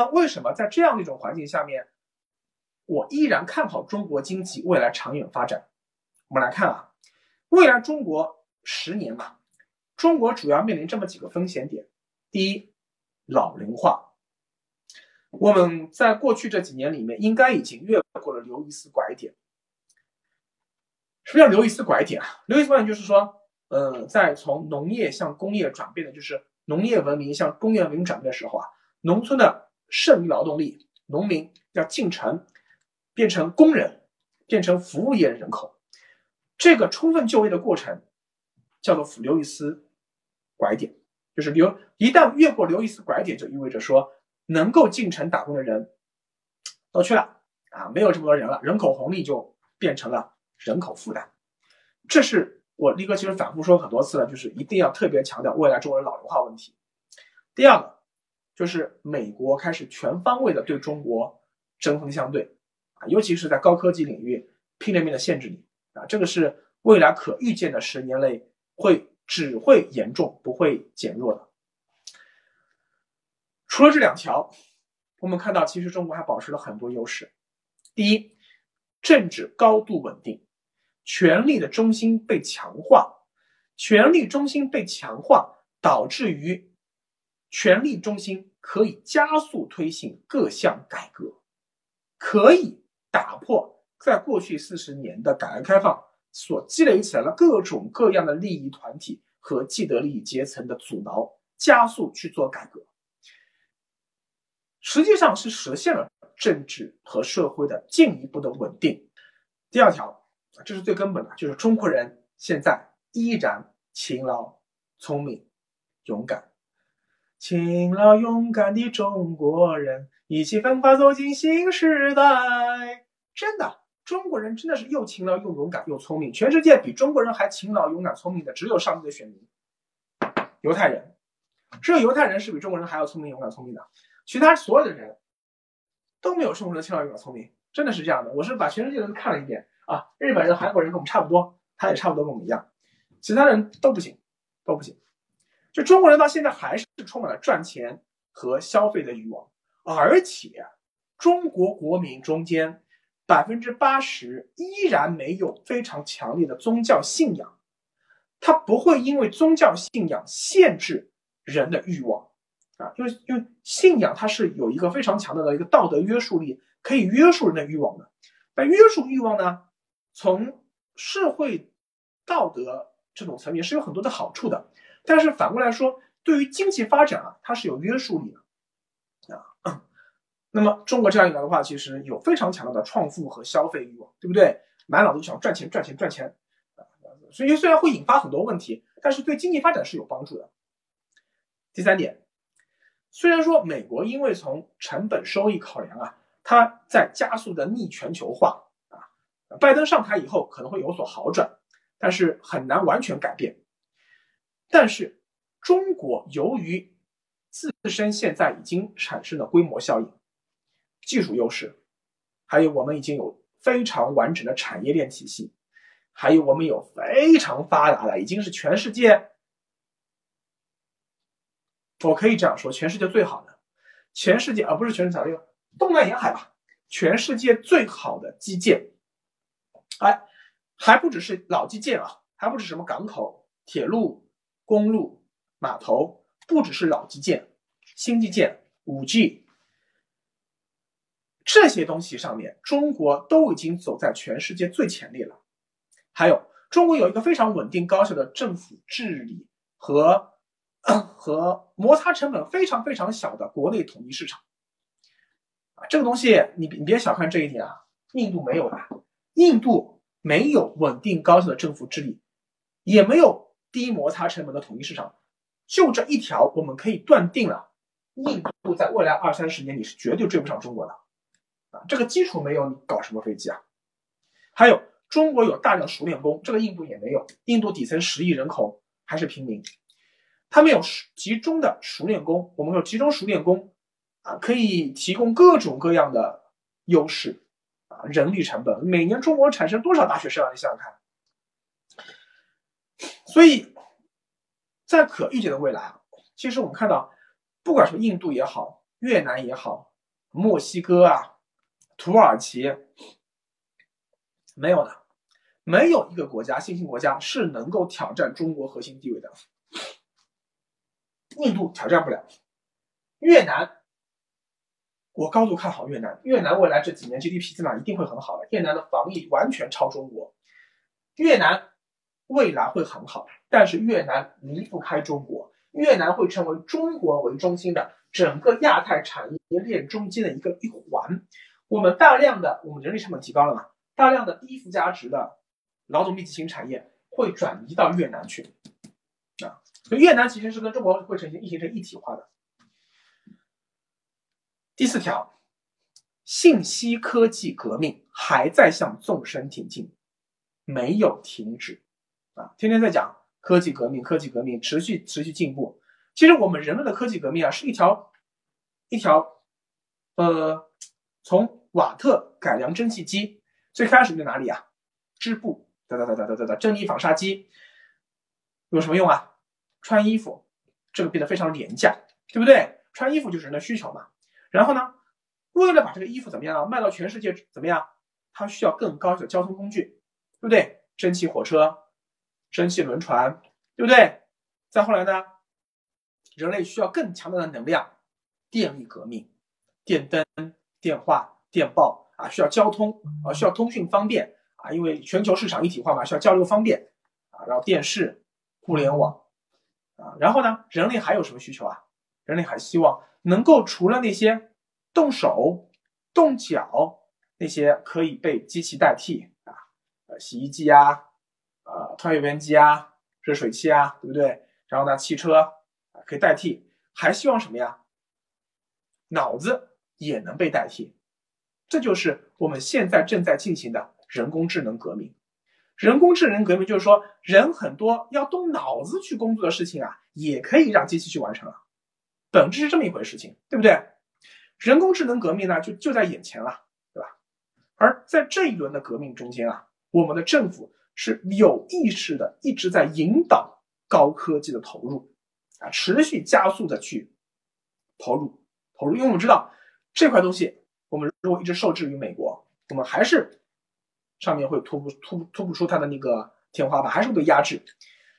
那为什么在这样的一种环境下面，我依然看好中国经济未来长远发展？我们来看啊，未来中国十年嘛，中国主要面临这么几个风险点。第一，老龄化。我们在过去这几年里面，应该已经越过了刘易斯拐点。什么叫刘易斯拐点啊？刘易斯拐点就是说，呃，在从农业向工业转变的，就是农业文明向工业文明转变的时候啊，农村的剩余劳动力，农民要进城，变成工人，变成服务业人口，这个充分就业的过程叫做刘易斯拐点，就是刘一旦越过刘易斯拐点，就意味着说。能够进城打工的人都去了啊，没有这么多人了，人口红利就变成了人口负担。这是我力哥其实反复说很多次了，就是一定要特别强调未来中国人老龄化问题。第二个就是美国开始全方位的对中国针锋相对啊，尤其是在高科技领域拼了命的限制你啊，这个是未来可预见的十年内会只会严重不会减弱的。除了这两条，我们看到其实中国还保持了很多优势。第一，政治高度稳定，权力的中心被强化，权力中心被强化，导致于权力中心可以加速推行各项改革，可以打破在过去四十年的改革开放所积累起来的各种各样的利益团体和既得利益阶层的阻挠，加速去做改革。实际上是实现了政治和社会的进一步的稳定。第二条，这是最根本的，就是中国人现在依然勤劳、聪明、勇敢。勤劳勇敢的中国人，一起奋发走进新时代。真的，中国人真的是又勤劳又勇敢又聪明。全世界比中国人还勤劳、勇敢、聪明的，只有上帝的选民——犹太人。只有犹太人是比中国人还要聪明、勇敢、聪明的。其他所有的人都没有中国人勤劳勇敢聪明，真的是这样的。我是把全世界都看了一遍啊，日本人、韩国人跟我们差不多，他也差不多跟我们一样，其他人都不行，都不行。就中国人到现在还是充满了赚钱和消费的欲望，而且中国国民中间百分之八十依然没有非常强烈的宗教信仰，他不会因为宗教信仰限制人的欲望。啊，因为因为信仰它是有一个非常强大的一个道德约束力，可以约束人的欲望的。但约束欲望呢，从社会道德这种层面是有很多的好处的。但是反过来说，对于经济发展啊，它是有约束力的啊。那么中国这样一来的话，其实有非常强大的创富和消费欲望，对不对？满脑子就想赚钱赚钱赚钱啊。所以虽然会引发很多问题，但是对经济发展是有帮助的。第三点。虽然说美国因为从成本收益考量啊，它在加速的逆全球化啊，拜登上台以后可能会有所好转，但是很难完全改变。但是中国由于自身现在已经产生了规模效应、技术优势，还有我们已经有非常完整的产业链体系，还有我们有非常发达的，已经是全世界。我可以这样说，全世界最好的，全世界而不是全世界这个东南沿海吧，全世界最好的基建，哎，还不只是老基建啊，还不止什么港口、铁路、公路、码头，不只是老基建，新基建、五 G 这些东西上面，中国都已经走在全世界最前列了。还有，中国有一个非常稳定高效的政府治理和。和摩擦成本非常非常小的国内统一市场，啊，这个东西你你别小看这一点啊，印度没有的，印度没有稳定高效的政府治理，也没有低摩擦成本的统一市场，就这一条，我们可以断定了，印度在未来二三十年你是绝对追不上中国的，啊，这个基础没有，你搞什么飞机啊？还有中国有大量熟练工，这个印度也没有，印度底层十亿人口还是平民。他们有集中的熟练工，我们有集中熟练工，啊，可以提供各种各样的优势，啊，人力成本，每年中国产生多少大学生啊？你想想看。所以，在可预见的未来啊，其实我们看到，不管是印度也好，越南也好，墨西哥啊、土耳其，没有的，没有一个国家新兴国家是能够挑战中国核心地位的。印度挑战不了，越南，我高度看好越南。越南未来这几年 GDP 增长一定会很好的，越南的防疫完全超中国，越南未来会很好，但是越南离不开中国。越南会成为中国为中心的整个亚太产业链中间的一个一环。我们大量的我们人力成本提高了嘛，大量的低附加值的劳动密集型产业会转移到越南去啊。所以越南其实是跟中国会成形成一体化的。第四条，信息科技革命还在向纵深挺进，没有停止天天在讲。科技革命，科技革命持续持续进步。其实我们人类的科技革命啊，是一条一条，呃，从瓦特改良蒸汽机，最开始在哪里啊？织布，哒哒哒哒哒哒哒，蒸汽纺纱机有什么用啊？穿衣服，这个变得非常廉价，对不对？穿衣服就是人的需求嘛。然后呢，为了把这个衣服怎么样啊卖到全世界怎么样？它需要更高的交通工具，对不对？蒸汽火车。蒸汽轮船，对不对？再后来呢？人类需要更强大的能量，电力革命，电灯、电话、电报啊，需要交通啊，需要通讯方便啊，因为全球市场一体化嘛，需要交流方便啊。然后电视、互联网啊，然后呢？人类还有什么需求啊？人类还希望能够除了那些动手、动脚那些可以被机器代替啊，呃，洗衣机啊。呃，湍油烟机啊，热水器啊，对不对？然后呢，汽车可以代替，还希望什么呀？脑子也能被代替，这就是我们现在正在进行的人工智能革命。人工智能革命就是说，人很多要动脑子去工作的事情啊，也可以让机器去完成了，本质是这么一回事情，对不对？人工智能革命呢，就就在眼前了，对吧？而在这一轮的革命中间啊，我们的政府。是有意识的一直在引导高科技的投入，啊，持续加速的去投入投入，因为我们知道这块东西，我们如果一直受制于美国，我们还是上面会突不突突不出它的那个天花板，还是会被压制。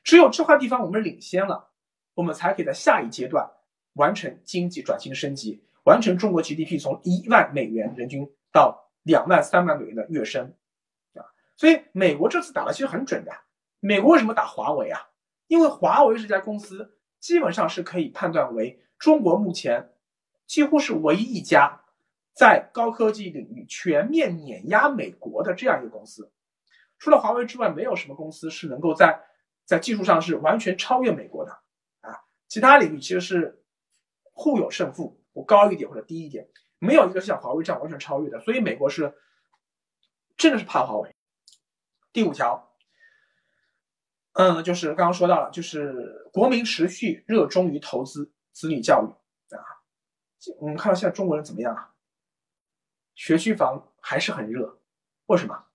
只有这块地方我们领先了，我们才可以在下一阶段完成经济转型升级，完成中国 GDP 从一万美元人均到两万三万美元的跃升。所以美国这次打的其实很准的。美国为什么打华为啊？因为华为这家公司基本上是可以判断为中国目前几乎是唯一一家在高科技领域全面碾压美国的这样一个公司。除了华为之外，没有什么公司是能够在在技术上是完全超越美国的啊。其他领域其实是互有胜负，我高一点或者低一点，没有一个像华为这样完全超越的。所以美国是真的是怕华为。第五条，嗯，就是刚刚说到了，就是国民持续热衷于投资子女教育啊。我们看到现在中国人怎么样啊？学区房还是很热，为什么？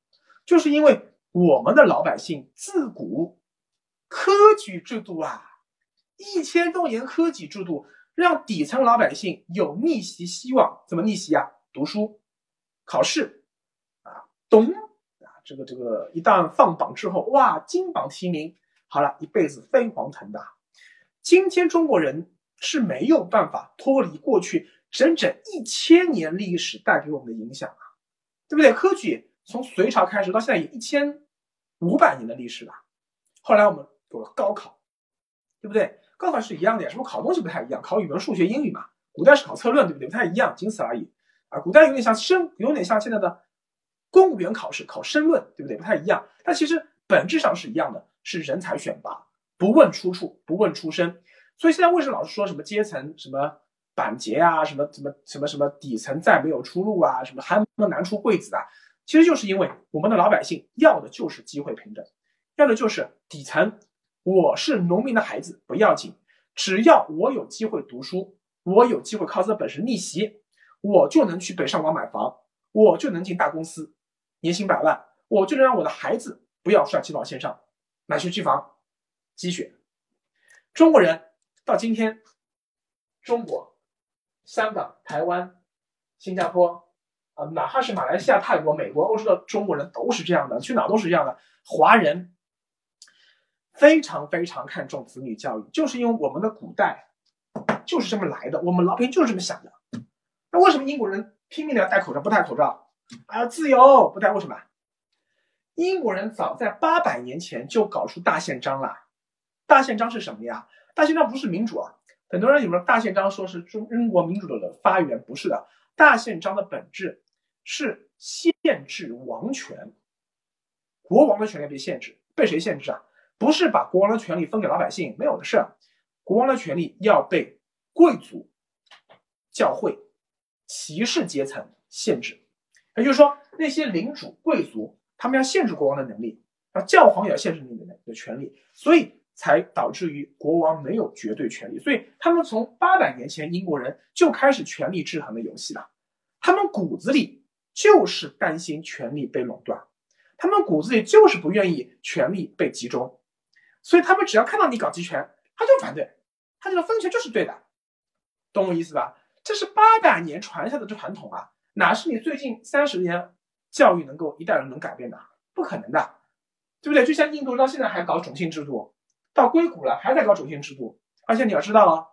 就是因为我们的老百姓自古科举制度啊，一千多年科举制度，让底层老百姓有逆袭希望。怎么逆袭啊？读书、考试啊，懂。这个这个一旦放榜之后，哇，金榜题名，好了一辈子飞黄腾达。今天中国人是没有办法脱离过去整整一千年历史带给我们的影响啊，对不对？科举从隋朝开始到现在有一千五百年的历史了。后来我们有了高考，对不对？高考是一样的呀，什么考东西不太一样，考语文、数学、英语嘛。古代是考策论，对不对？不太一样，仅此而已啊。古代有点像生，有点像现在的。公务员考试考申论，对不对？不太一样，但其实本质上是一样的，是人才选拔，不问出处，不问出身。所以现在为什么老是说什么阶层什么板结啊，什么什么什么什么底层再没有出路啊，什么寒门难出贵子啊？其实就是因为我们的老百姓要的就是机会平等，要的就是底层。我是农民的孩子不要紧，只要我有机会读书，我有机会靠自己本事逆袭，我就能去北上广买房，我就能进大公司。年薪百万，我就能让我的孩子不要帅气跑线上买学区房积雪。中国人到今天，中国、香港、台湾新加坡，啊，哪怕是马来西亚、泰国、美国、欧洲的中国人都是这样的，去哪都是这样的。华人非常非常看重子女教育，就是因为我们的古代就是这么来的，我们老百姓就是这么想的。那为什么英国人拼命的要戴口罩，不戴口罩？啊，自由不带，为什么？英国人早在八百年前就搞出大宪章了。大宪章是什么呀？大宪章不是民主啊。很多人以为大宪章说是中英国民主的发源，不是的。大宪章的本质是限制王权，国王的权利被限制，被谁限制啊？不是把国王的权利分给老百姓，没有的事。国王的权利要被贵族、教会、骑士阶层限制。也就是说，那些领主、贵族，他们要限制国王的能力，啊，教皇也要限制你的的权利，所以才导致于国王没有绝对权利。所以他们从八百年前英国人就开始权力制衡的游戏了，他们骨子里就是担心权力被垄断，他们骨子里就是不愿意权力被集中，所以他们只要看到你搞集权，他就反对，他觉得分权就是对的，懂我意思吧？这是八百年传下的这传统啊。哪是你最近三十年教育能够一代人能改变的？不可能的，对不对？就像印度到现在还搞种姓制度，到硅谷了还在搞种姓制度，而且你要知道啊，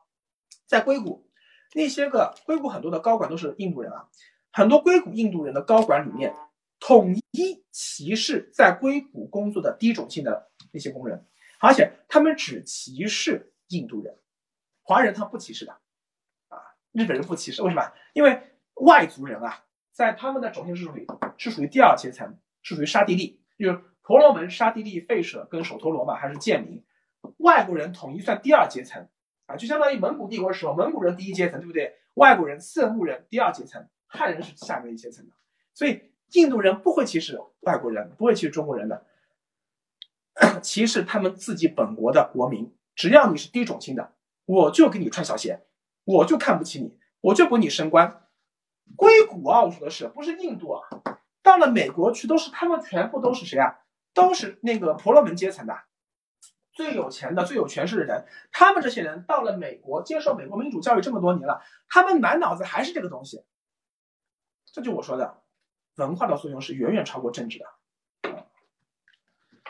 在硅谷那些个硅谷很多的高管都是印度人啊，很多硅谷印度人的高管里面统一歧视在硅谷工作的低种姓的那些工人，而且他们只歧视印度人，华人他不歧视的啊，日本人不歧视，为什么？因为。外族人啊，在他们的种姓制度里是属于第二阶层，是属于沙地利，就是婆罗门、沙地利、吠舍跟首陀罗嘛，还是贱民。外国人统一算第二阶层啊，就相当于蒙古帝国时候，蒙古人第一阶层，对不对？外国人、色目人第二阶层，汉人是下面一阶层的。所以印度人不会歧视外国人，不会歧视中国人的，歧视他们自己本国的国民。只要你是低种姓的，我就给你穿小鞋，我就看不起你，我就不给你升官。硅谷啊，我说的是不是印度啊？到了美国去，都是他们全部都是谁啊？都是那个婆罗门阶层的，最有钱的、最有权势的人。他们这些人到了美国，接受美国民主教育这么多年了，他们满脑子还是这个东西。这就我说的，文化的作用是远远超过政治的。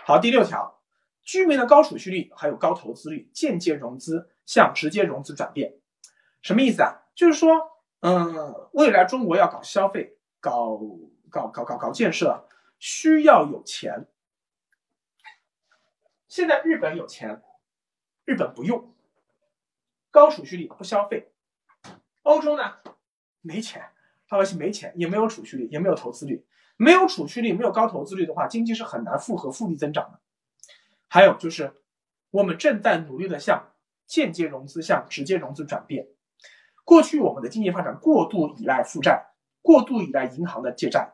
好，第六条，居民的高储蓄率还有高投资率，间接融资向直接融资转变，什么意思啊？就是说。嗯，未来中国要搞消费、搞搞搞搞搞建设，需要有钱。现在日本有钱，日本不用，高储蓄率不消费。欧洲呢，没钱，老百姓没钱，也没有储蓄率，也没有投资率。没有储蓄率，没有高投资率的话，经济是很难复合复利增长的。还有就是，我们正在努力的向间接融资向直接融资转变。过去我们的经济发展过度依赖负债，过度依赖银行的借债。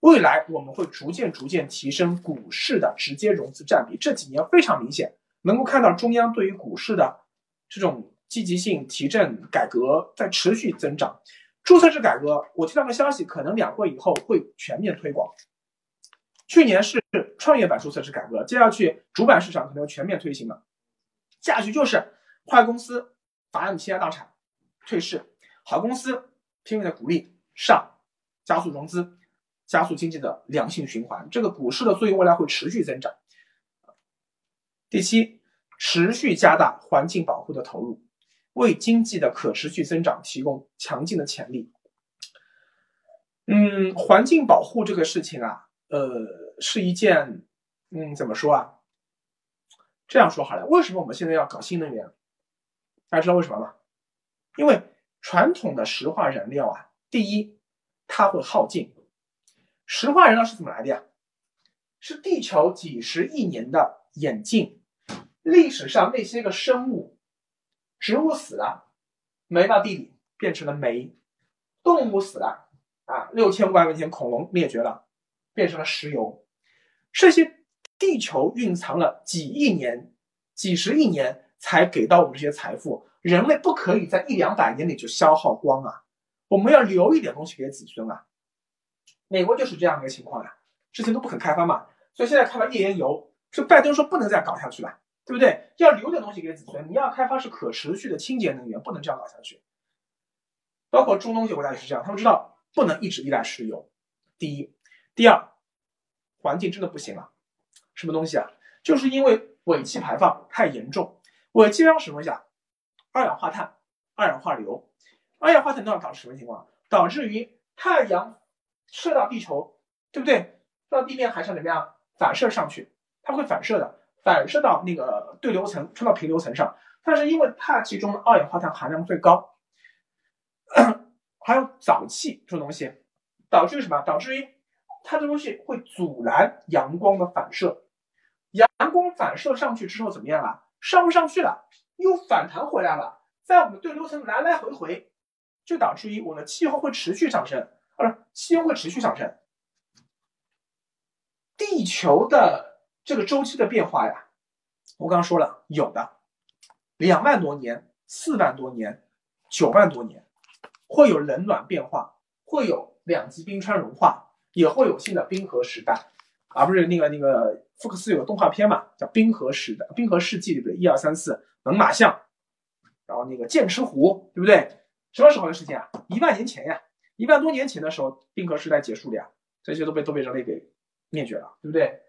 未来我们会逐渐逐渐提升股市的直接融资占比。这几年非常明显，能够看到中央对于股市的这种积极性提振改革在持续增长。注册制改革，我听到个消息，可能两会以后会全面推广。去年是创业板注册制改革，接下去主板市场可能要全面推行了。下去就是坏公司罚你倾家荡产。退市，好公司拼命的鼓励上，加速融资，加速经济的良性循环。这个股市的作用未来会持续增长。第七，持续加大环境保护的投入，为经济的可持续增长提供强劲的潜力。嗯，环境保护这个事情啊，呃，是一件，嗯，怎么说啊？这样说好了，为什么我们现在要搞新能源？大家知道为什么吗？因为传统的石化燃料啊，第一，它会耗尽。石化燃料是怎么来的呀？是地球几十亿年的演进，历史上那些个生物，植物死了，埋到地里变成了煤；动物死了，啊，六千万年前恐龙灭绝了，变成了石油。这些地球蕴藏了几亿年、几十亿年才给到我们这些财富。人类不可以在一两百年里就消耗光啊！我们要留一点东西给子孙啊！美国就是这样一个情况呀，之前都不肯开发嘛，所以现在开发页岩油，是拜登说不能再搞下去了，对不对？要留点东西给子孙，你要开发是可持续的清洁能源，不能这样搞下去。包括中东一些国家也是这样，他们知道不能一直依赖石油。第一，第二，环境真的不行了。什么东西啊？就是因为尾气排放太严重。尾气排放什么东西啊？二氧化碳、二氧化硫。二氧化碳导致什么情况？导致于太阳射到地球，对不对？到地面还是怎么样？反射上去，它会反射的，反射到那个对流层，冲到平流层上。但是因为大气中的二氧化碳含量最高，还有沼气这种东西，导致于什么？导致于它这东西会阻拦阳光的反射。阳光反射上去之后怎么样啊？上不上去了，又反弹回来了，在我们对流层来来回回，就导致于我的气候会持续上升，不是气温会持续上升。地球的这个周期的变化呀，我刚刚说了，有的两万多年、四万多年、九万多年，会有冷暖变化，会有两极冰川融化，也会有新的冰河时代，而不是那个那个福克斯有个动画片嘛，叫《冰河时代》《冰河世纪》，对不对？一二三四，猛犸象，然后那个剑齿虎，对不对？什么时候的事情啊？一万年前呀，一万多年前的时候，冰河时代结束了呀，这些都被都被人类给。灭绝了，对不对？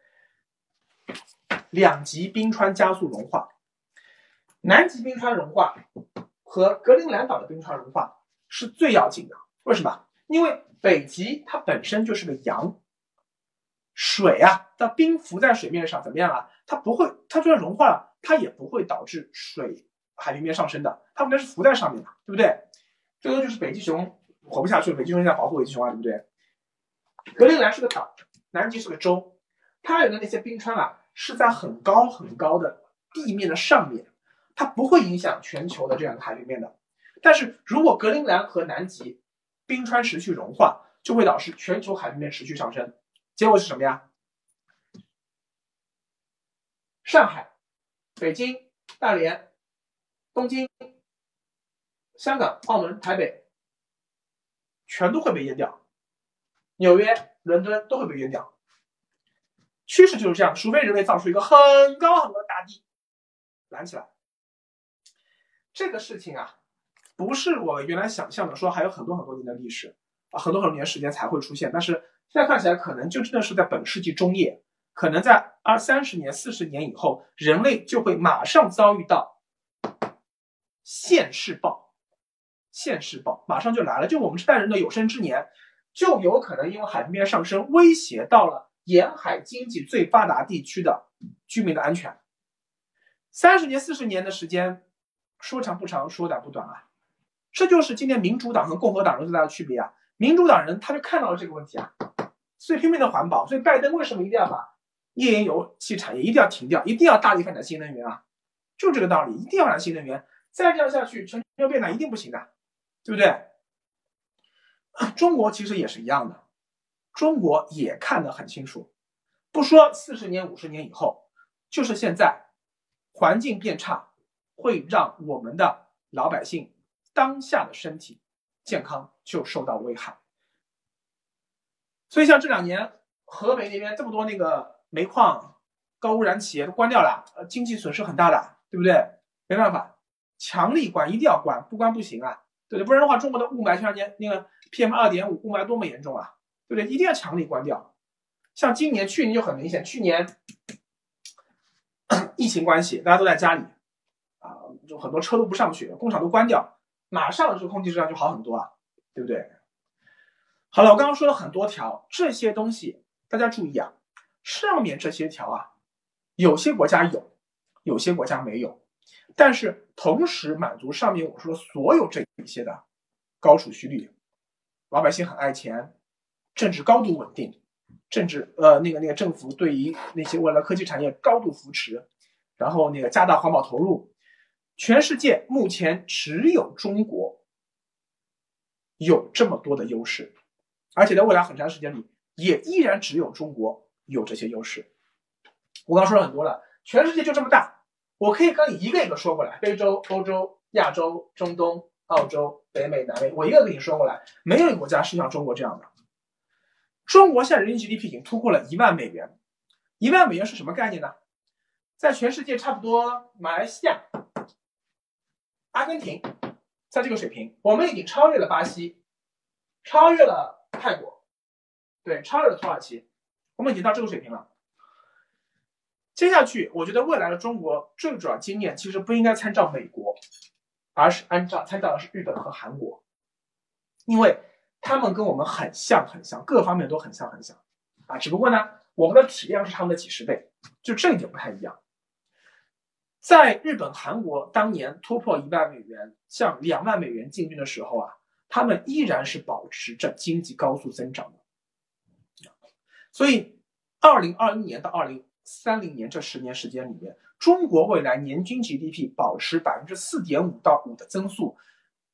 两极冰川加速融化，南极冰川融化和格陵兰岛的冰川融化是最要紧的。为什么？因为北极它本身就是个洋，水啊，它冰浮在水面上怎么样啊？它不会，它就算融化了，它也不会导致水海平面上升的，它不是浮在上面的，对不对？最多就是北极熊活不下去了，北极熊现在保护北极熊啊，对不对？格陵兰是个岛。南极是个洲，它有的那些冰川啊，是在很高很高的地面的上面，它不会影响全球的这样的海平面的。但是如果格陵兰和南极冰川持续融化，就会导致全球海平面持续上升。结果是什么呀？上海、北京、大连、东京、香港、澳门、台北，全都会被淹掉。纽约。伦敦都会被淹掉，趋势就是这样，除非人类造出一个很高很高的大地拦起来。这个事情啊，不是我原来想象的，说还有很多很多年的历史啊，很多很多年时间才会出现。但是现在看起来，可能就真的是在本世纪中叶，可能在二三十年、四十年以后，人类就会马上遭遇到现世报，现世报马上就来了，就我们这代人的有生之年。就有可能因为海平面上升，威胁到了沿海经济最发达地区的居民的安全。三十年、四十年的时间，说长不长，说短不短啊！这就是今天民主党和共和党人最大的区别啊！民主党人他就看到了这个问题啊，所以拼命的环保。所以拜登为什么一定要把页岩油气产业一定要停掉，一定要大力发展新能源啊？就这个道理，一定要发展新能源。再这样下去，全球变暖一定不行的，对不对？中国其实也是一样的，中国也看得很清楚，不说四十年、五十年以后，就是现在，环境变差，会让我们的老百姓当下的身体健康就受到危害。所以像这两年河北那边这么多那个煤矿、高污染企业都关掉了，经济损失很大的，对不对？没办法，强力关，一定要关，不关不行啊。对，不对？不然的话，中国的雾霾像年那个 PM 二点五雾霾多么严重啊，对不对？一定要强力关掉。像今年、去年就很明显，去年疫情关系，大家都在家里啊，就很多车都不上去，工厂都关掉，马上这个空气质量就好很多啊，对不对？好了，我刚刚说了很多条，这些东西大家注意啊，上面这些条啊，有些国家有，有些国家没有。但是同时满足上面我说所有这一些的高储蓄率，老百姓很爱钱，政治高度稳定，政治呃那个那个政府对于那些未来科技产业高度扶持，然后那个加大环保投入，全世界目前只有中国有这么多的优势，而且在未来很长时间里也依然只有中国有这些优势。我刚说了很多了，全世界就这么大。我可以跟你一个一个说过来，非洲、欧洲、亚洲、中东、澳洲、北美、南美，我一个跟你说过来，没有一个国家是像中国这样的。中国现在人均 GDP 已经突破了一万美元，一万美元是什么概念呢？在全世界差不多，马来西亚、阿根廷、在这个水平，我们已经超越了巴西，超越了泰国，对，超越了土耳其，我们已经到这个水平了。接下去，我觉得未来的中国最主要经验其实不应该参照美国，而是按照参照的是日本和韩国，因为他们跟我们很像很像，各方面都很像很像啊。只不过呢，我们的体量是他们的几十倍，就这一点不太一样。在日本、韩国当年突破一万美元，向两万美元进军的时候啊，他们依然是保持着经济高速增长的。所以，二零二一年到二零。三零年这十年时间里面，中国未来年均 GDP 保持百分之四点五到五的增速，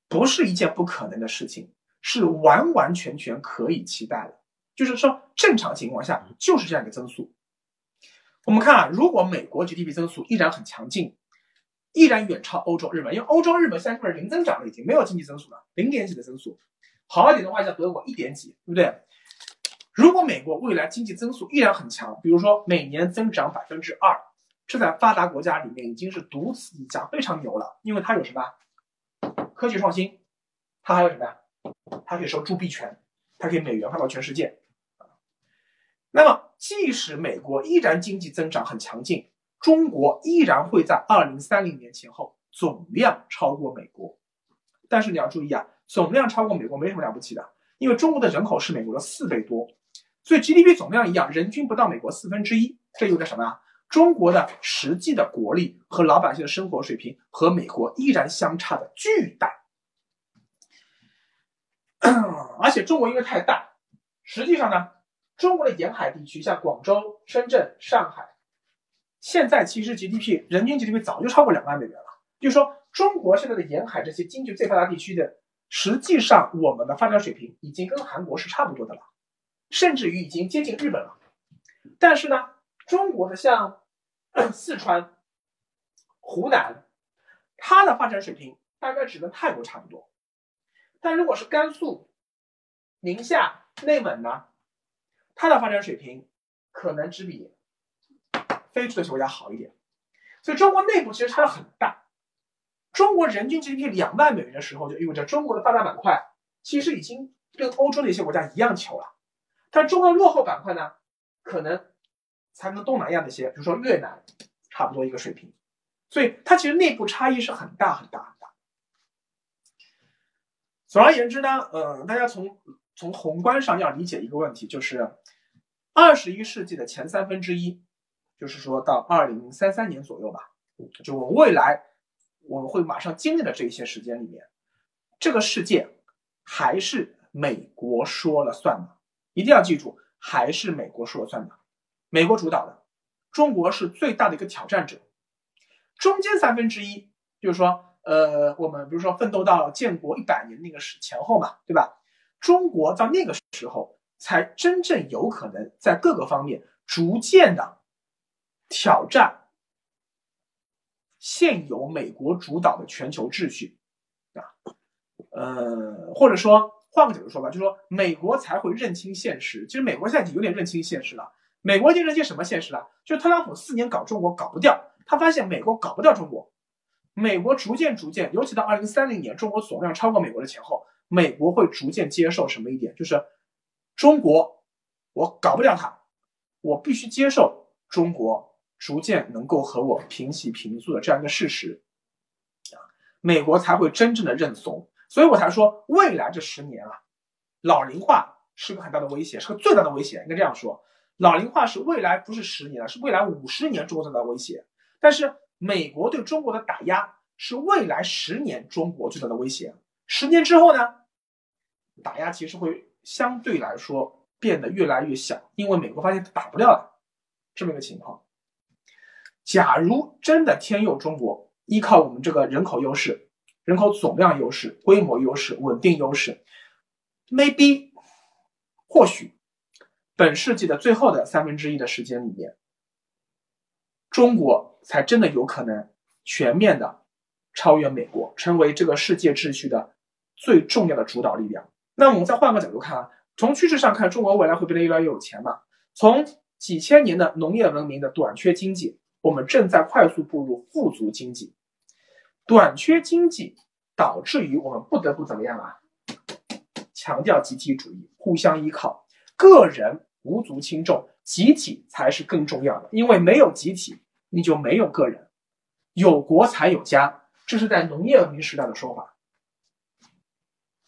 不是一件不可能的事情，是完完全全可以期待的。就是说，正常情况下就是这样一个增速。我们看啊，如果美国 GDP 增速依然很强劲，依然远超欧洲、日本，因为欧洲、日本现在是零增长了，已经没有经济增速了，零点几的增速。好一点的话，像德国一点几，对不对？如果美国未来经济增速依然很强，比如说每年增长百分之二，这在发达国家里面已经是独此一家，非常牛了。因为它有什么？科技创新，它还有什么呀？它可以收铸币权，它可以美元化到全世界。那么，即使美国依然经济增长很强劲，中国依然会在二零三零年前后总量超过美国。但是你要注意啊，总量超过美国没什么了不起的，因为中国的人口是美国的四倍多。所以 GDP 总量一样，人均不到美国四分之一，这意味着什么啊？中国的实际的国力和老百姓的生活水平和美国依然相差的巨大，而且中国因为太大，实际上呢，中国的沿海地区像广州、深圳、上海，现在其实 GDP 人均 GDP 早就超过两万美元了。就是说，中国现在的沿海这些经济最发达地区的，实际上我们的发展水平已经跟韩国是差不多的了。甚至于已经接近日本了，但是呢，中国的像四川、湖南，它的发展水平大概只跟泰国差不多。但如果是甘肃、宁夏、内蒙呢，它的发展水平可能只比非洲这些国家好一点。所以中国内部其实差的很大。中国人均 GDP 两万美元的时候，就意味着中国的发达板块其实已经跟欧洲的一些国家一样穷了。但中国落后板块呢，可能才跟东南亚那些，比如说越南，差不多一个水平，所以它其实内部差异是很大很大很大。总而言之呢，呃，大家从从宏观上要理解一个问题，就是二十一世纪的前三分之一，就是说到二零三三年左右吧，就我未来我们会马上经历的这一些时间里面，这个世界还是美国说了算的。一定要记住，还是美国说了算的，美国主导的，中国是最大的一个挑战者。中间三分之一，就是说，呃，我们比如说奋斗到建国一百年那个时前后嘛，对吧？中国到那个时候才真正有可能在各个方面逐渐的挑战现有美国主导的全球秩序啊，呃，或者说。换个角度说吧，就是说美国才会认清现实。其实美国现在已经有点认清现实了。美国已经认清什么现实了？就是特朗普四年搞中国搞不掉，他发现美国搞不掉中国。美国逐渐逐渐，尤其到二零三零年，中国总量超过美国的前后，美国会逐渐接受什么一点？就是中国我搞不掉它，我必须接受中国逐渐能够和我平起平坐的这样一个事实啊，美国才会真正的认怂。所以我才说，未来这十年啊，老龄化是个很大的威胁，是个最大的威胁。应该这样说，老龄化是未来不是十年了，是未来五十年中国最大的威胁。但是美国对中国的打压是未来十年中国最大的威胁。十年之后呢，打压其实会相对来说变得越来越小，因为美国发现打不掉了这么一个情况。假如真的天佑中国，依靠我们这个人口优势。人口总量优势、规模优势、稳定优势，maybe，或许，本世纪的最后的三分之一的时间里面，中国才真的有可能全面的超越美国，成为这个世界秩序的最重要的主导力量。那我们再换个角度看啊，从趋势上看，中国未来会变得越来越有钱嘛？从几千年的农业文明的短缺经济，我们正在快速步入富足经济。短缺经济导致于我们不得不怎么样啊？强调集体主义，互相依靠，个人无足轻重，集体才是更重要的。因为没有集体，你就没有个人；有国才有家，这是在农业文明时代的说法。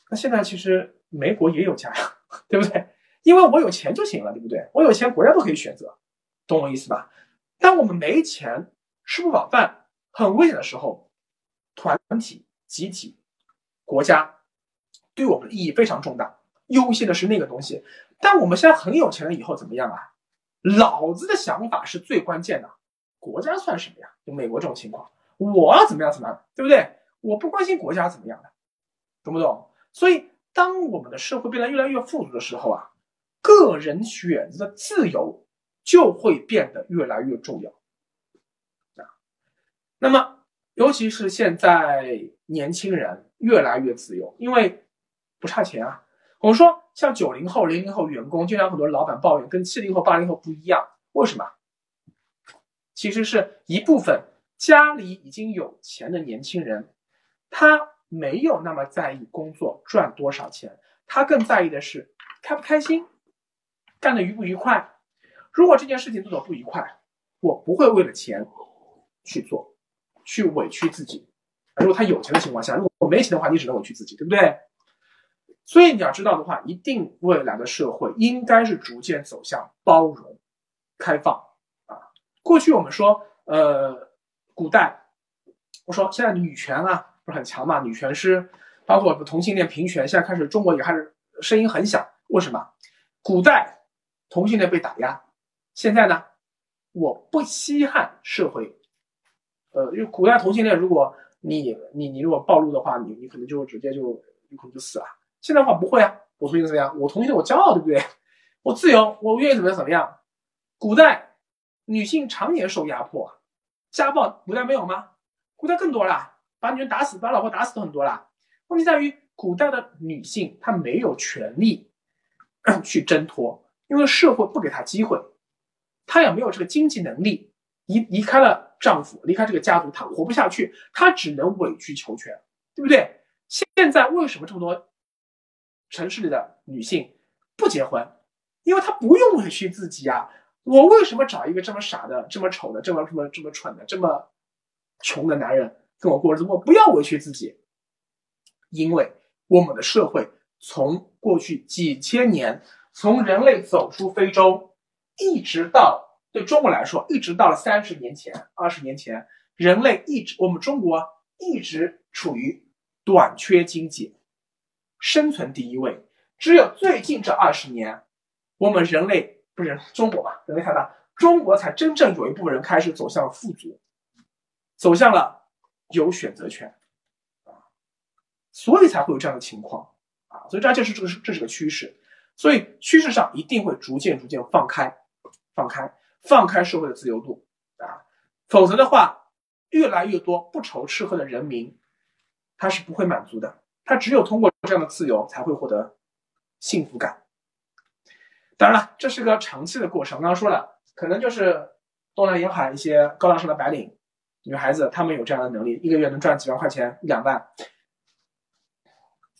那现在其实没国也有家呀，对不对？因为我有钱就行了，对不对？我有钱，国家都可以选择，懂我意思吧？当我们没钱，吃不饱饭，很危险的时候，团体、集体、国家。对我们的意义非常重大，优先的是那个东西。但我们现在很有钱了，以后怎么样啊？老子的想法是最关键的，国家算什么呀？就美国这种情况，我要怎么样怎么样，对不对？我不关心国家怎么样的，懂不懂？所以，当我们的社会变得越来越富足的时候啊，个人选择的自由就会变得越来越重要啊。那么，尤其是现在年轻人越来越自由，因为。不差钱啊！我们说像九零后、零零后员工，经常很多老板抱怨，跟七零后、八零后不一样。为什么？其实是一部分家里已经有钱的年轻人，他没有那么在意工作赚多少钱，他更在意的是开不开心，干的愉不愉快。如果这件事情做的不愉快，我不会为了钱去做，去委屈自己。如果他有钱的情况下，如果没钱的话，你只能委屈自己，对不对？所以你要知道的话，一定未来的社会应该是逐渐走向包容、开放啊。过去我们说，呃，古代我说现在女权啊不是很强嘛？女权是包括同性恋平权，现在开始中国也开始声音很响。为什么？古代同性恋被打压，现在呢，我不稀罕社会。呃，因为古代同性恋，如果你你你如果暴露的话，你你可能就直接就有可能就死了。现在的话不会啊，我同意怎么样？我同性恋我骄傲，对不对？我自由，我愿意怎么样怎么样。古代女性常年受压迫，家暴，古代没有吗？古代更多了，把女人打死，把老婆打死都很多了。问题在于，古代的女性她没有权利 去挣脱，因为社会不给她机会，她也没有这个经济能力，离离开了丈夫，离开这个家族，她活不下去，她只能委曲求全，对不对？现在为什么这么多？城市里的女性不结婚，因为她不用委屈自己啊。我为什么找一个这么傻的、这么丑的、这么这么这么蠢的、这么穷的男人跟我过日子？我不要委屈自己，因为我们的社会从过去几千年，从人类走出非洲，一直到对中国来说，一直到了三十年前、二十年前，人类一直我们中国一直处于短缺经济。生存第一位，只有最近这二十年，我们人类不是中国吧？人类太大，中国才真正有一部分人开始走向了富足，走向了有选择权啊，所以才会有这样的情况啊，所以这就是这个是这是个趋势，所以趋势上一定会逐渐逐渐放开，放开放开社会的自由度啊，否则的话，越来越多不愁吃喝的人民，他是不会满足的。他只有通过这样的自由，才会获得幸福感。当然了，这是个长期的过程。刚刚说了，可能就是东南沿海一些高大上的白领女孩子，她们有这样的能力，一个月能赚几万块钱、一两万。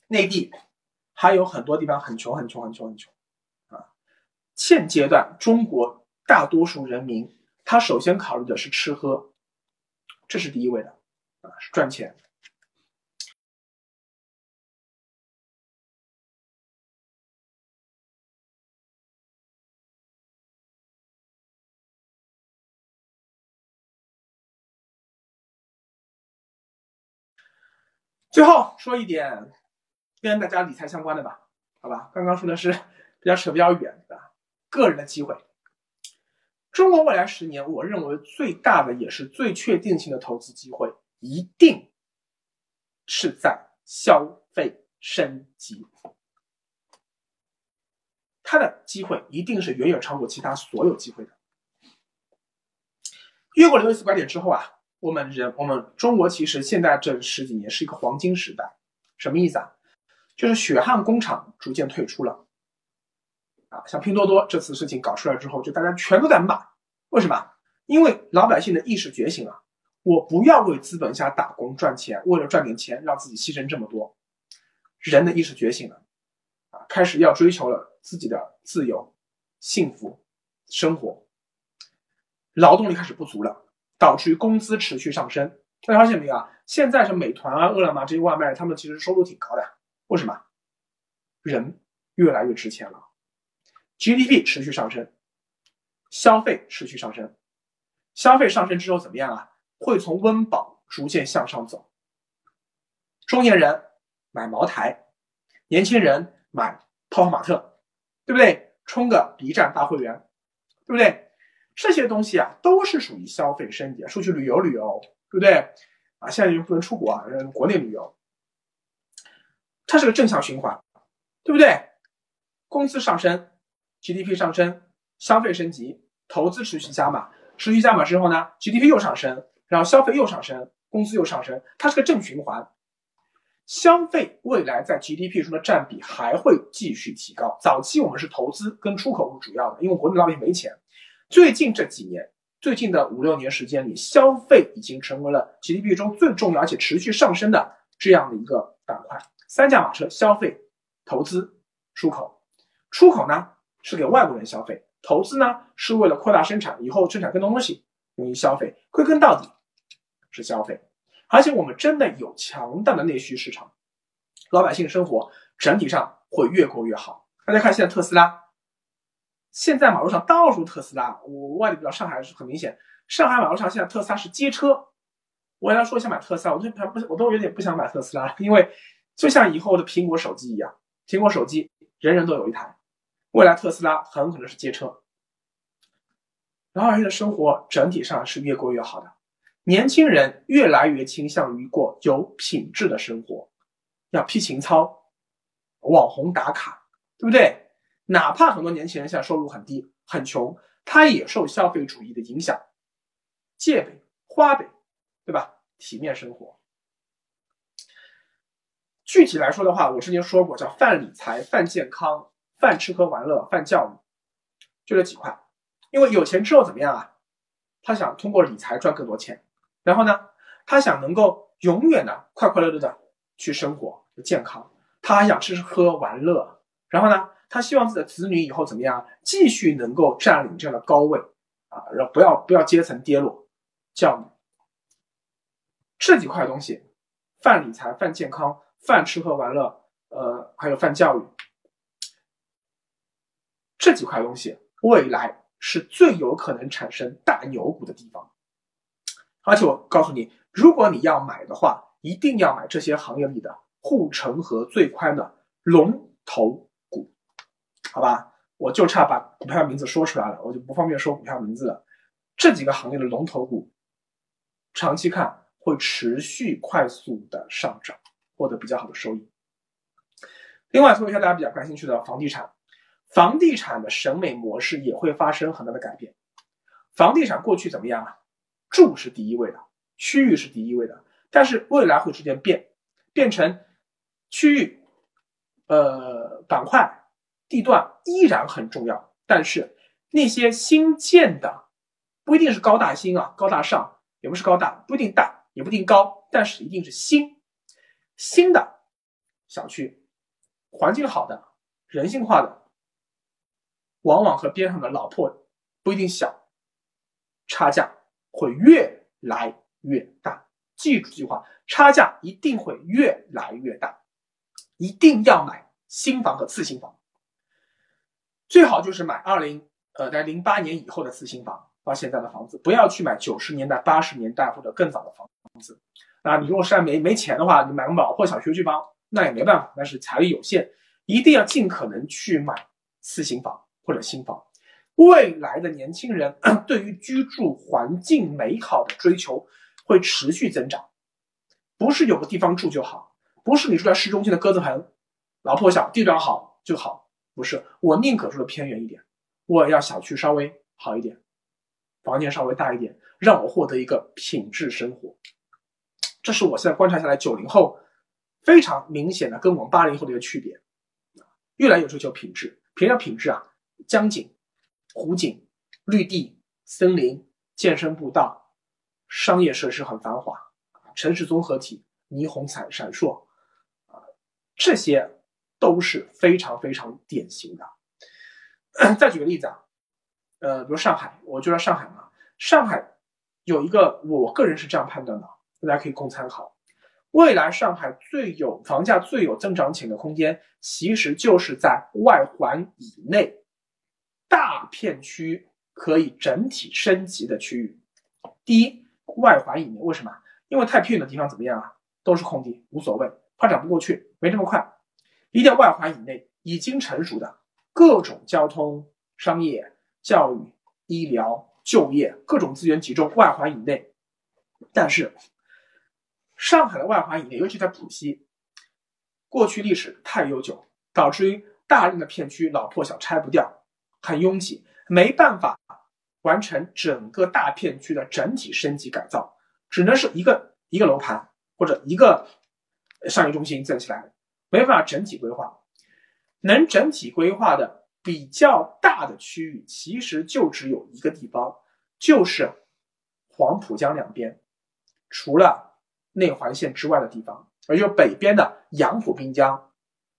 内地还有很多地方很穷、很穷、很穷、很穷啊。现阶段，中国大多数人民，他首先考虑的是吃喝，这是第一位的啊，是赚钱。最后说一点跟大家理财相关的吧，好吧？刚刚说的是比较扯比较远的个人的机会。中国未来十年，我认为最大的也是最确定性的投资机会，一定是在消费升级。它的机会一定是远远超过其他所有机会的。越过刘易斯拐点之后啊。我们人，我们中国其实现在这十几年是一个黄金时代，什么意思啊？就是血汗工厂逐渐退出了，啊，像拼多多这次事情搞出来之后，就大家全都在骂，为什么？因为老百姓的意识觉醒了，我不要为资本家打工赚钱，为了赚点钱让自己牺牲这么多。人的意识觉醒了，啊，开始要追求了自己的自由、幸福生活。劳动力开始不足了，导致于工资持续上升。大家发现没有啊？现在是美团啊、饿了么这些外卖，他们其实收入挺高的。为什么？人越来越值钱了，GDP 持续上升，消费持续上升。消费上升之后怎么样啊？会从温饱逐渐向上走。中年人买茅台，年轻人买泡泡玛特，对不对？充个 B 站大会员，对不对？这些东西啊，都是属于消费升级，出去旅游旅游，对不对？啊，现在又不能出国啊，国内旅游，它是个正向循环，对不对？工资上升，GDP 上升，消费升级，投资持续加码，持续加码之后呢，GDP 又上升，然后消费又上升，工资又上升，它是个正循环。消费未来在 GDP 中的占比还会继续提高。早期我们是投资跟出口是主要的，因为国内老百姓没钱。最近这几年，最近的五六年时间里，消费已经成为了 GDP 中最重要而且持续上升的这样的一个板块。三驾马车：消费、投资、出口。出口呢是给外国人消费，投资呢是为了扩大生产，以后生产更多东西用于消费。归根到底是消费，而且我们真的有强大的内需市场，老百姓生活整体上会越过越好。大家看现在特斯拉。现在马路上到处特斯拉，我外地比较上海是很明显。上海马路上现在特斯拉是街车。我跟他说想买特斯拉，我就不，我都有点不想买特斯拉，因为就像以后的苹果手机一样，苹果手机人人都有一台，未来特斯拉很可能是街车。老百姓的生活整体上是越过越好的，年轻人越来越倾向于过有品质的生活，要批情操，网红打卡，对不对？哪怕很多年轻人现在收入很低、很穷，他也受消费主义的影响，借呗、花呗，对吧？体面生活。具体来说的话，我之前说过，叫泛理财、泛健康、饭吃喝玩乐、泛教育，就这几块。因为有钱之后怎么样啊？他想通过理财赚更多钱，然后呢，他想能够永远的快快乐乐的去生活、健康，他还想吃喝玩乐，然后呢？他希望自己的子女以后怎么样，继续能够占领这样的高位啊，然后不要不要阶层跌落。教育这几块东西，泛理财、泛健康、泛吃喝玩乐，呃，还有泛教育，这几块东西未来是最有可能产生大牛股的地方。而且我告诉你，如果你要买的话，一定要买这些行业里的护城河最宽的龙头股。好吧，我就差把股票名字说出来了，我就不方便说股票名字了。这几个行业的龙头股，长期看会持续快速的上涨，获得比较好的收益。另外，说一下大家比较感兴趣的房地产，房地产的审美模式也会发生很大的改变。房地产过去怎么样啊？住是第一位的，区域是第一位的，但是未来会逐渐变，变成区域，呃，板块。地段依然很重要，但是那些新建的不一定是高大新啊，高大上也不是高大，不一定大，也不一定高，但是一定是新新的小区，环境好的，人性化的，往往和边上的老破不一定小，差价会越来越大。记住这句话，差价一定会越来越大，一定要买新房和次新房。最好就是买二零呃在零八年以后的次新房到现在的房子，不要去买九十年代、八十年代或者更早的房子。啊，你如果实在没没钱的话，你买个老破小学区房，那也没办法。但是财力有限，一定要尽可能去买次新房或者新房。未来的年轻人 对于居住环境美好的追求会持续增长，不是有个地方住就好，不是你住在市中心的鸽子棚，老破小，地段好就好。不是，我宁可住的偏远一点，我也要小区稍微好一点，房间稍微大一点，让我获得一个品质生活。这是我现在观察下来九零后非常明显的跟我们八零后的一个区别，越来越追求品质。什么品质啊？江景、湖景、绿地、森林、健身步道、商业设施很繁华，城市综合体霓虹闪闪烁，啊，这些都是非常非常典型的。再举个例子啊，呃，比如上海，我就说上海嘛，上海有一个，我个人是这样判断的，大家可以供参考。未来上海最有房价最有增长潜力的空间，其实就是在外环以内，大片区可以整体升级的区域。第一，外环以内，为什么？因为太偏远的地方怎么样啊？都是空地，无所谓，发展不过去，没这么快。一定要外环以内，已经成熟的各种交通、商业、教育、医疗、就业各种资源集中，外环以内。但是。上海的外环以内，尤其在浦西，过去历史太悠久，导致于大量的片区老破小，拆不掉，很拥挤，没办法完成整个大片区的整体升级改造，只能是一个一个楼盘或者一个商业中心建起来，没办法整体规划。能整体规划的比较大的区域，其实就只有一个地方，就是黄浦江两边，除了。内环线之外的地方，而就是北边的杨浦滨江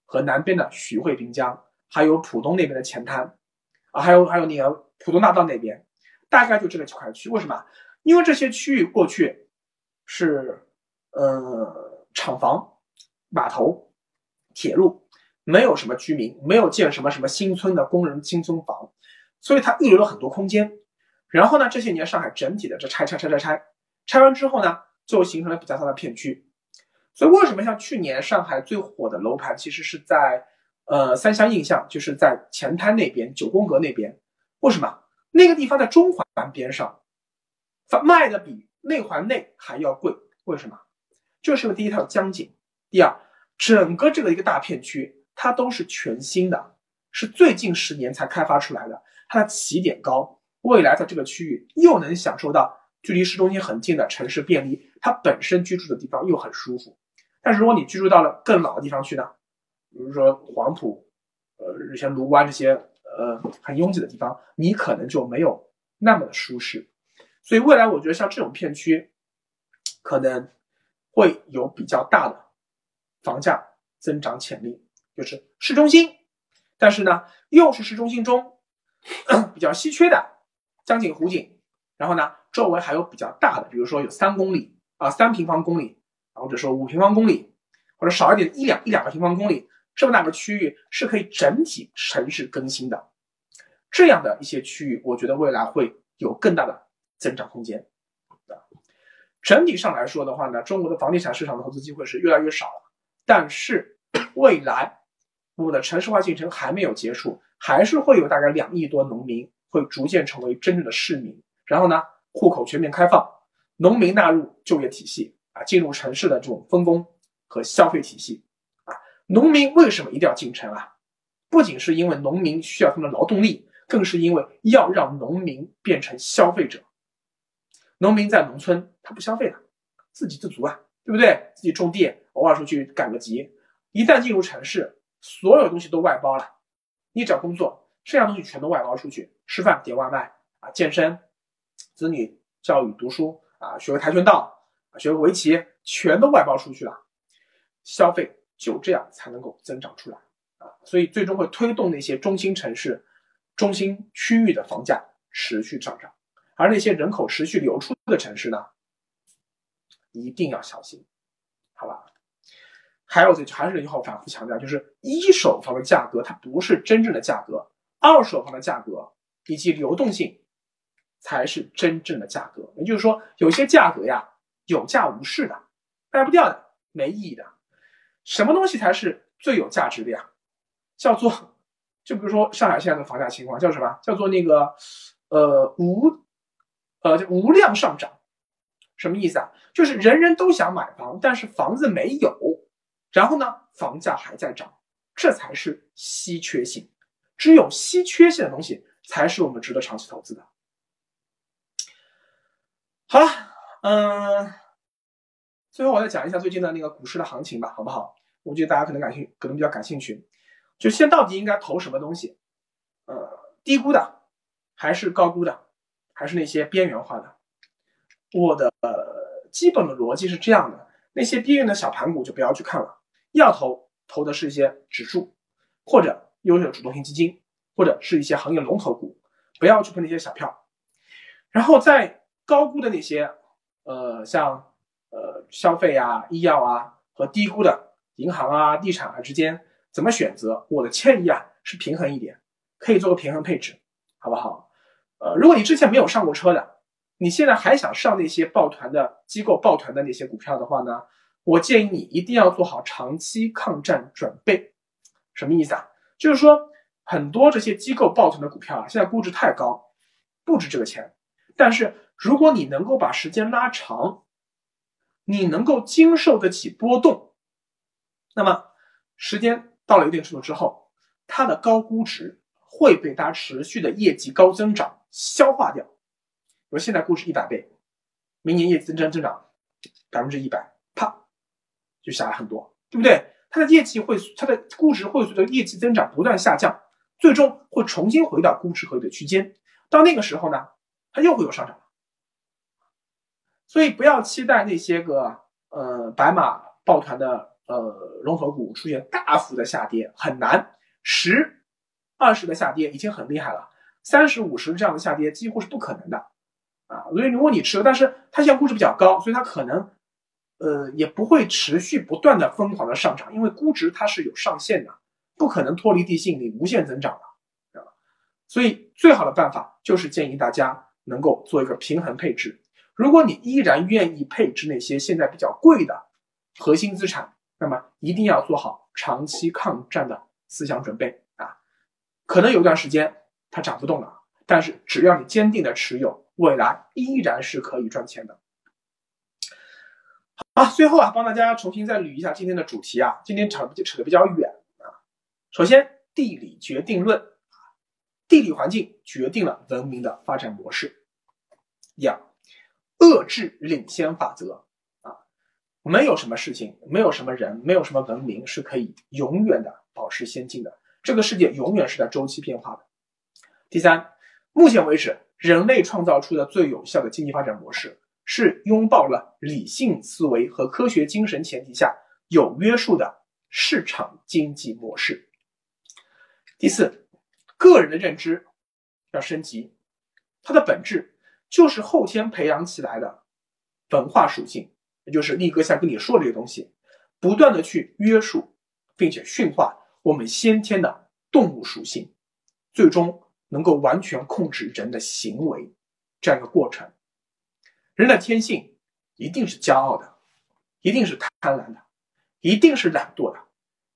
和南边的徐汇滨江，还有浦东那边的前滩，啊，还有还有那个浦东大道那边，大概就这个几块区。为什么？因为这些区域过去是呃厂房、码头、铁路，没有什么居民，没有建什么什么新村的工人新村房，所以它预留了很多空间。然后呢，这些年上海整体的这拆拆拆拆拆，拆完之后呢？就形成了比较大的片区，所以为什么像去年上海最火的楼盘，其实是在呃三湘印象，就是在前滩那边九宫格那边。为什么那个地方在中环边上，卖的比内环内还要贵？为什么？就是因为第一它有江景，第二整个这个一个大片区它都是全新的，是最近十年才开发出来的，它的起点高，未来在这个区域又能享受到。距离市中心很近的城市便利，它本身居住的地方又很舒服。但是如果你居住到了更老的地方去呢？比如说黄埔，呃，像卢湾这些呃很拥挤的地方，你可能就没有那么的舒适。所以未来我觉得像这种片区，可能会有比较大的房价增长潜力，就是市中心，但是呢又是市中心中 比较稀缺的江景湖景，然后呢？周围还有比较大的，比如说有三公里啊，三平方公里，或者说五平方公里，或者少一点一两一两个平方公里，这么大个区域是可以整体城市更新的。这样的一些区域，我觉得未来会有更大的增长空间。整体上来说的话呢，中国的房地产市场的投资机会是越来越少了。但是未来我们的城市化进程还没有结束，还是会有大概两亿多农民会逐渐成为真正的市民。然后呢？户口全面开放，农民纳入就业体系啊，进入城市的这种分工和消费体系。农民为什么一定要进城啊？不仅是因为农民需要他们的劳动力，更是因为要让农民变成消费者。农民在农村他不消费了，自给自足啊，对不对？自己种地，偶尔出去赶个集。一旦进入城市，所有东西都外包了，你找工作，剩下东西全都外包出去，吃饭点外卖啊，健身。子女教育读书啊，学个跆拳道啊，学个围棋，全都外包出去了，消费就这样才能够增长出来啊，所以最终会推动那些中心城市、中心区域的房价持续上涨，而那些人口持续流出的城市呢，一定要小心，好吧？还有这还是那句话，我反复强调，就是一手房的价格它不是真正的价格，二手房的价格以及流动性。才是真正的价格，也就是说，有些价格呀，有价无市的，卖不掉的，没意义的。什么东西才是最有价值的呀？叫做，就比如说上海现在的房价情况，叫什么？叫做那个，呃，无，呃，无量上涨。什么意思啊？就是人人都想买房，但是房子没有，然后呢，房价还在涨，这才是稀缺性。只有稀缺性的东西，才是我们值得长期投资的。好了，嗯，最后我再讲一下最近的那个股市的行情吧，好不好？我觉得大家可能感兴，可能比较感兴趣，就现到底应该投什么东西？呃，低估的，还是高估的，还是那些边缘化的？我的呃基本的逻辑是这样的：那些边缘的小盘股就不要去看了，要投投的是一些指数，或者优秀的主动型基金，或者是一些行业龙头股，不要去碰那些小票。然后在高估的那些，呃，像消费啊、医药啊和低估的银行啊、地产啊之间怎么选择？我的建议啊是平衡一点，可以做个平衡配置，好不好？呃，如果你之前没有上过车的，你现在还想上那些抱团的机构抱团的那些股票的话呢，我建议你一定要做好长期抗战准备。什么意思啊？就是说很多这些机构抱团的股票啊，现在估值太高，不值这个钱。但是如果你能够把时间拉长，你能够经受得起波动，那么时间到了一定程度之后，它的高估值会被它持续的业绩高增长。消化掉，比如现在估值一百倍，明年业绩增长增长百分之一百，啪就下来很多，对不对？它的业绩会，它的估值会随着业绩增长不断下降，最终会重新回到估值合理的区间。到那个时候呢，它又会有上涨。所以不要期待那些个呃白马抱团的呃龙头股出现大幅的下跌，很难，十、二十的下跌已经很厉害了。三十五十这样的下跌几乎是不可能的，啊，所以如果你持有，但是它现在估值比较高，所以它可能，呃，也不会持续不断的疯狂的上涨，因为估值它是有上限的，不可能脱离地心引力无限增长的，啊，所以最好的办法就是建议大家能够做一个平衡配置。如果你依然愿意配置那些现在比较贵的核心资产，那么一定要做好长期抗战的思想准备啊，可能有一段时间。它涨不动了，但是只要你坚定的持有，未来依然是可以赚钱的。好，最后啊，帮大家重新再捋一下今天的主题啊，今天扯扯的比较远啊。首先，地理决定论地理环境决定了文明的发展模式。第二，遏制领先法则啊，没有什么事情，没有什么人，没有什么文明是可以永远的保持先进的，这个世界永远是在周期变化的。第三，目前为止，人类创造出的最有效的经济发展模式是拥抱了理性思维和科学精神前提下有约束的市场经济模式。第四，个人的认知要升级，它的本质就是后天培养起来的文化属性，也就是力哥想跟你说这个东西，不断的去约束并且驯化我们先天的动物属性，最终。能够完全控制人的行为，这样一个过程。人的天性一定是骄傲的，一定是贪婪的，一定是懒惰的，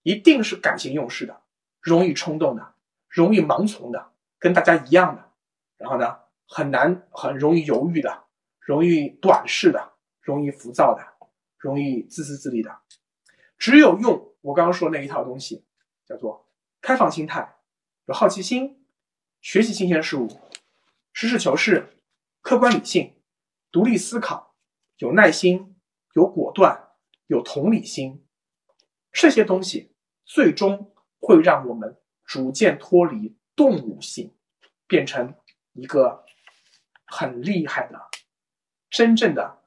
一定是感情用事的，容易冲动的，容易盲从的，跟大家一样的。然后呢，很难很容易犹豫的，容易短视的，容易浮躁的，容易自私自利的。只有用我刚刚说那一套东西，叫做开放心态，有好奇心。学习新鲜事物，实事求是，客观理性，独立思考，有耐心，有果断，有同理心，这些东西最终会让我们逐渐脱离动物性，变成一个很厉害的、真正的，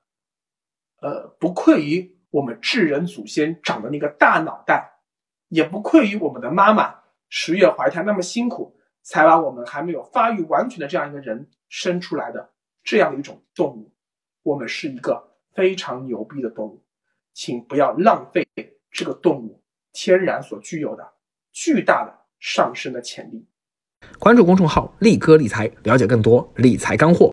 呃，不愧于我们智人祖先长的那个大脑袋，也不愧于我们的妈妈十月怀胎那么辛苦。才把我们还没有发育完全的这样一个人生出来的这样一种动物，我们是一个非常牛逼的动物，请不要浪费这个动物天然所具有的巨大的上升的潜力。关注公众号“力哥理财”，了解更多理财干货。